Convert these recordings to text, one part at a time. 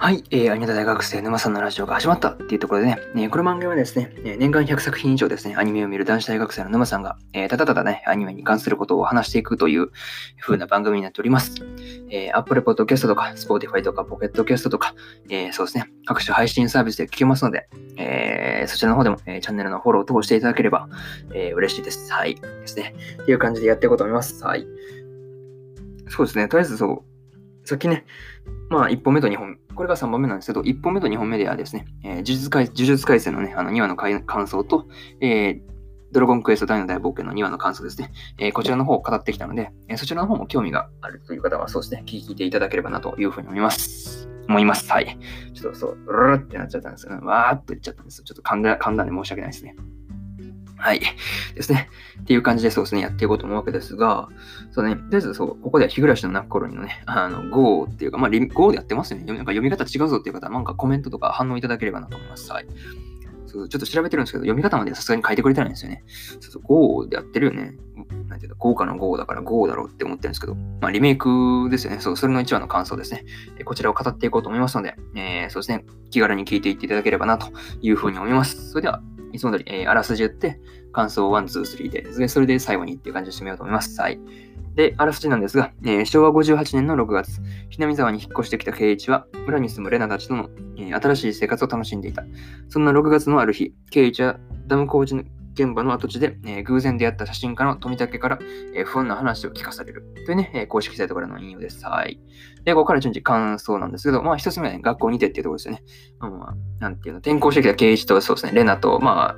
はい、えー、アニメ大学生沼さんのラジオが始まったっていうところでね、えー、この漫画はですね、年間100作品以上ですね、アニメを見る男子大学生の沼さんが、えー、ただただね、アニメに関することを話していくという風な番組になっております。えー、Apple Podcast とか、Spotify とか、Pocket Cast とか、えー、そうですね、各種配信サービスで聞けますので、えー、そちらの方でも、えー、チャンネルのフォローを通していただければ、えー、嬉しいです。はい。ですね。っていう感じでやっていこうと思います。はい。そうですね、とりあえずそう、さっきね、まあ、1本目と2本目、これが3本目なんですけど、1本目と2本目ではですね、えー、呪術回呪術廻戦のね、あの2話の感想と、えー、ドラゴンクエスト大の大冒険の2話の感想ですね。えー、こちらの方を語ってきたので、え、そちらの方も興味があるという方は、そうですね、聞いていただければなというふうに思います。思います。はい。ちょっとそう、ルルってなっちゃったんですけど、わーっと言っちゃったんです。ちょっと噛んだ、噛んだんで申し訳ないですね。はい。ですね。っていう感じでそうですね、やっていこうと思うわけですが、そうね、とりあえずそう、ここでは日暮らしの泣く頃にのね、あの、GO っていうか、まあ、GO でやってますよね。なんか読み方違うぞっていう方は、なんかコメントとか反応いただければなと思います。はい。そうちょっと調べてるんですけど、読み方までさすがに書いてくれてないんですよね。そうそう、GO でやってるよね。なんていうの、豪華の GO だから GO だろうって思ってるんですけど、まあ、リメイクですよね。そう、それの1話の感想ですね。こちらを語っていこうと思いますので、えー、そうですね、気軽に聞いていっていただければなというふうに思います。それでは、いつも通り、えー、あらすじ言って、感想を1、2、3でですね、それで最後にっていう感じで締めようと思います。はい。で、あらすじなんですが、えー、昭和58年の6月、ひなみ沢に引っ越してきた圭一は、村に住むレナたちとの、えー、新しい生活を楽しんでいた。そんな6月のある日、圭一はダム工事現場の跡地で、え、偶然出会った写真家の富武から、え、不穏な話を聞かされる。というね、え、公式サイトからの引用です。はい。で、ここから順次感想なんですけど、まあ一つ目はね、学校にてっていうところですよね。まあ、なんていうの、転校してきた圭一と、そうですね、レナと、まあ、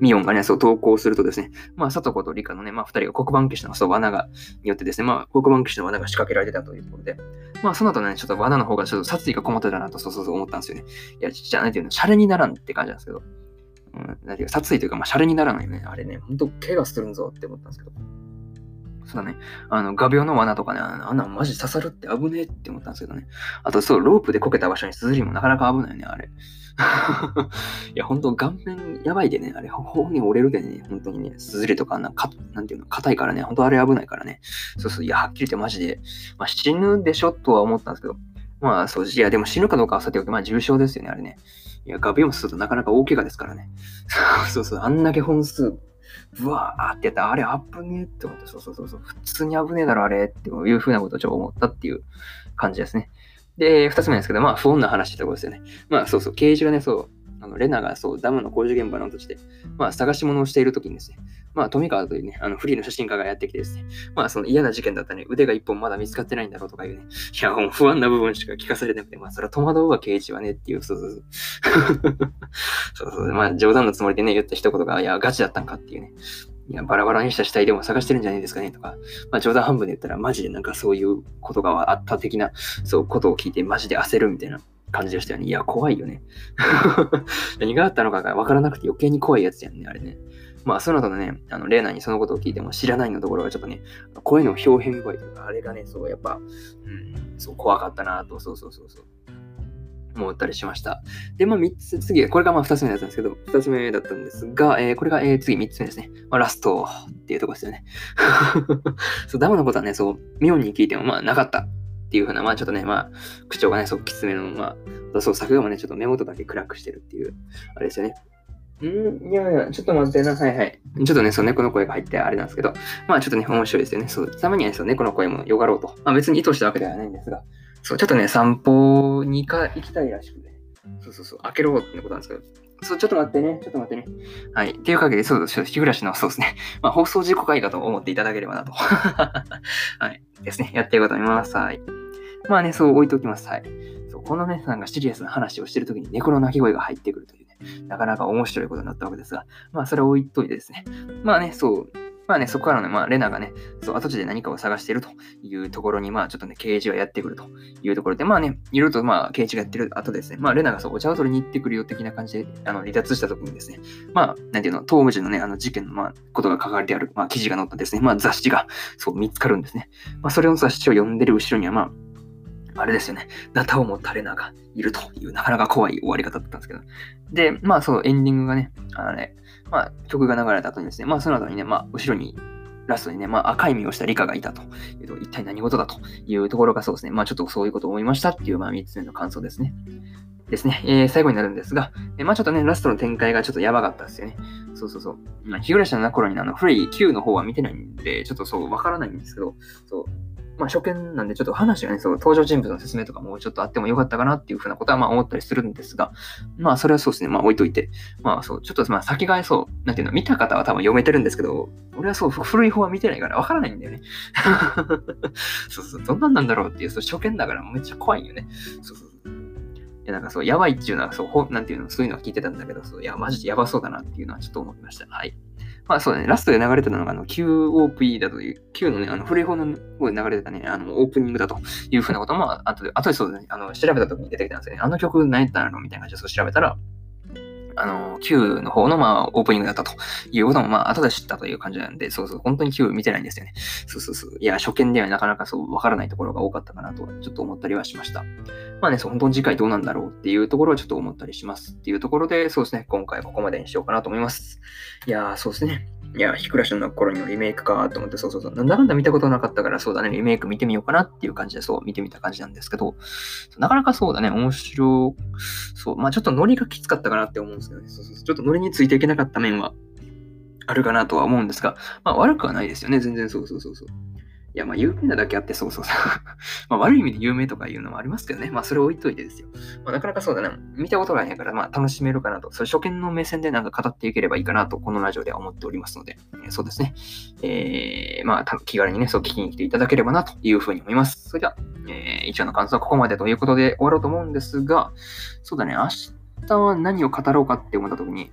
ミオンがね、そう投稿するとですね、まあ、里子と理科のね、まあ、二人が黒板消しのそう罠が、によってですね、まあ、黒板消しの罠が仕掛けられてたというころで、まあ、その後ね、ちょっと罠の方がちょっと殺意がこもってたなと、そうそうそう思ったんですよね。いや、じゃあ、なんていうの、シャレにならんって感じなんですけど、うん、なんていうか、殺意というか、まあ、シャレにならないよね。あれね、ほんと、怪我するんぞって思ったんですけど。そうだね。あの、画鋲の罠とかね、あんなマジ刺さるって危ねえって思ったんですけどね。あと、そう、ロープでこけた場所にすずりもなかなか危ないよね、あれ。いや、ほんと、顔面やばいでね、あれ、骨折れるでね、本当にね、すずりとかな、か、なんていうの、硬いからね、ほんとあれ危ないからね。そうそう、いや、はっきり言ってマジで、まあ、死ぬでしょとは思ったんですけど、まあ、そう、いや、でも死ぬかどうかはさておき、まあ、重症ですよね、あれね。いや、画鋲もするとなかなか大怪我ですからね。そうそう、あんだけ本数ブワーってやったら、あれ危ねえって思って、そうそうそうそう、普通に危ねえだろ、あれっていうふうなことをちょっと思ったっていう感じですね。で、二つ目ですけど、まあ、不穏な話ってことですよね。まあ、そうそう、ケージがね、そう、あのレナがそう、ダムの工事現場の土地で、まあ、探し物をしているときにですね、まあ、富川というね、あのフリーの写真家がやってきてですね、まあ、その嫌な事件だったね、腕が一本まだ見つかってないんだろうとかいうね、いや、もう不安な部分しか聞かされなくて、まあ、それは戸惑うわ、刑事はねっていう、そうそうそう。そうそう、まあ、冗談のつもりでね、言った一言が、いや、ガチだったんかっていうね、いや、バラバラにした死体でも探してるんじゃないですかねとか、まあ冗談半分で言ったらマジでなんかそういうことがあった的な、そうことを聞いてマジで焦るみたいな。感じでしたよね。いや、怖いよね。何があったのかが分からなくて余計に怖いやつやんね、あれね。まあ、その後のね、あの、レーナにそのことを聞いても知らないのところがちょっとね、声の表現具合というか、あれがね、そう、やっぱ、うん、そう、怖かったなと、そうそうそうそう。思ったりしました。で、まあ、3つ、次、これがまあ2つ目だったんですけど、2つ目だったんですが、えー、これが、えー、次3つ目ですね。まあ、ラストっていうとこですよね。そう、ダムのことはね、そう、ミオンに聞いても、まあ、なかったっていうふうな、まあ、ちょっとね、まあ、口調がね、そう、きつめの、まあ、そう、作画もね、ちょっと目元だけ暗くしてるっていう、あれですよね。んいやいや、ちょっと待ってな。はいはい。ちょっとね、そう、猫の声が入ってあれなんですけど、まあちょっとね、面白いですよね。そう、たまにはそう、猫の声もよがろうと。まあ別に意図したわけではないんですが、そう、ちょっとね、散歩にか行きたいらしくて、そうそうそう、開けろってことなんですけど、そう、ちょっと待ってね、ちょっと待ってね。はい。っていうかげで、そうです。日暮らしの、そうですね。まあ、放送事故会かと思っていただければなと。はい。ですね。やっていこうと思います。はい。まあね、そう置いておきます。はい。そうこのね、なんかシリアスな話をしてるときに猫の鳴き声が入ってくるというね、なかなか面白いことになったわけですが、まあ、それを置いといてですね。まあね、そう、まあね、そこからね、まあ、レナがね、そう、跡地で何かを探しているというところに、まあ、ちょっとね、刑事がやってくるというところで、まあね、いろいろと、まあ、刑事がやってる後ですね、まあ、レナがそう、お茶を取りに行ってくるよ的な感じで、あの、離脱した時にですね、まあ、なんていうの、東武寺のね、あの、事件の、まあ、ことが書かれてある、まあ、記事が載ったですね、まあ、雑誌が、そう、見つかるんですね。まあ、それの雑誌を読んでる後ろには、まあ、あれですよね。ナタを持ったレナがいるという、なかなか怖い終わり方だったんですけど。で、まあ、そう、エンディングがね、あのね、まあ、曲が流れた後にですね、まあ、その後にね、まあ、後ろにラストにね、まあ、赤い実をした理科がいたと。えっと、一体何事だというところがそうですね。まあ、ちょっとそういうことを思いましたっていう、まあ、3つ目の感想ですね。ですね。えー、最後になるんですが、えー、まあちょっとね、ラストの展開がちょっとやばかったですよね。そうそうそう。まあ、日暮らしの頃にあの、古い Q の方は見てないんで、ちょっとそう、わからないんですけど、そう、まあ、初見なんで、ちょっと話がね、そう、登場人物の説明とかもちょっとあってもよかったかなっていうふうなことは、まあ、思ったりするんですが、まあ、それはそうですね、まあ、置いといて、まあ、そう、ちょっと、まあ、先がそう、なんていうの、見た方は多分読めてるんですけど、俺はそう、古い方は見てないからわからないんだよね。そうそう、どんなんなんだろうっていう、そう、初見だからめっちゃ怖いよね。そうそう。いや、なんかそう、やばいっていうのは、そう、なんていうの、そういうのは聞いてたんだけど、そう、いや、マジでやばそうだなっていうのはちょっと思いました。はい。まあそうだね、ラストで流れてたのが、あの、QOP だという、Q のね、あの、古い方の方で流れてたね、あの、オープニングだというふうなことも、あとで、あとでそうだね、あの、調べた時に出てきたんですよね。あの曲何やったのみたいな感じでそう調べたら、あの、Q の方の、まあ、オープニングだったということも、まあ、後で知ったという感じなんで、そうそう、本当に Q 見てないんですよね。そうそうそう。いや、初見ではなかなかそう、わからないところが多かったかなと、ちょっと思ったりはしました。まあね、そう、本当に次回どうなんだろうっていうところはちょっと思ったりしますっていうところで、そうですね、今回ここまでにしようかなと思います。いやー、そうですね。いや、日暮らしの頃にのリメイクかと思って、そうそうそう。なんだかんだ見たことなかったから、そうだね、リメイク見てみようかなっていう感じで、そう、見てみた感じなんですけど、なかなかそうだね、面白、そう、まあちょっとノリがきつかったかなって思うんですけどね、そうそうそうちょっとノリについていけなかった面はあるかなとは思うんですが、まあ悪くはないですよね、全然そうそうそうそう。いや、まあ、有名なだけあって、そうそうそう。まあ、悪い意味で有名とかいうのもありますけどね。まあ、それ置いといてですよ。まあ、なかなかそうだな。見たことないから、まあ、楽しめるかなと。それ初見の目線でなんか語っていければいいかなと、このラジオでは思っておりますので、えー、そうですね。えー、まあ、気軽にね、そう聞きに来ていただければなというふうに思います。それでは、えー、一応の感想はここまでということで終わろうと思うんですが、そうだね、明日は何を語ろうかって思った時に、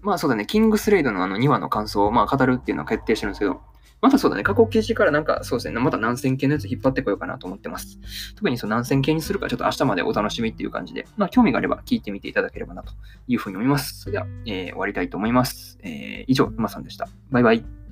まあそうだね、キングスレイドのあの2話の感想をまあ語るっていうのは決定してるんですけど、またそうだね、過去記事からなんか、そうですね、また何千件のやつ引っ張ってこようかなと思ってます。特にその何千件にするか、ちょっと明日までお楽しみっていう感じで、まあ、興味があれば聞いてみていただければなというふうに思います。それでは、えー、終わりたいと思います。えー、以上、沼さんでした。バイバイ。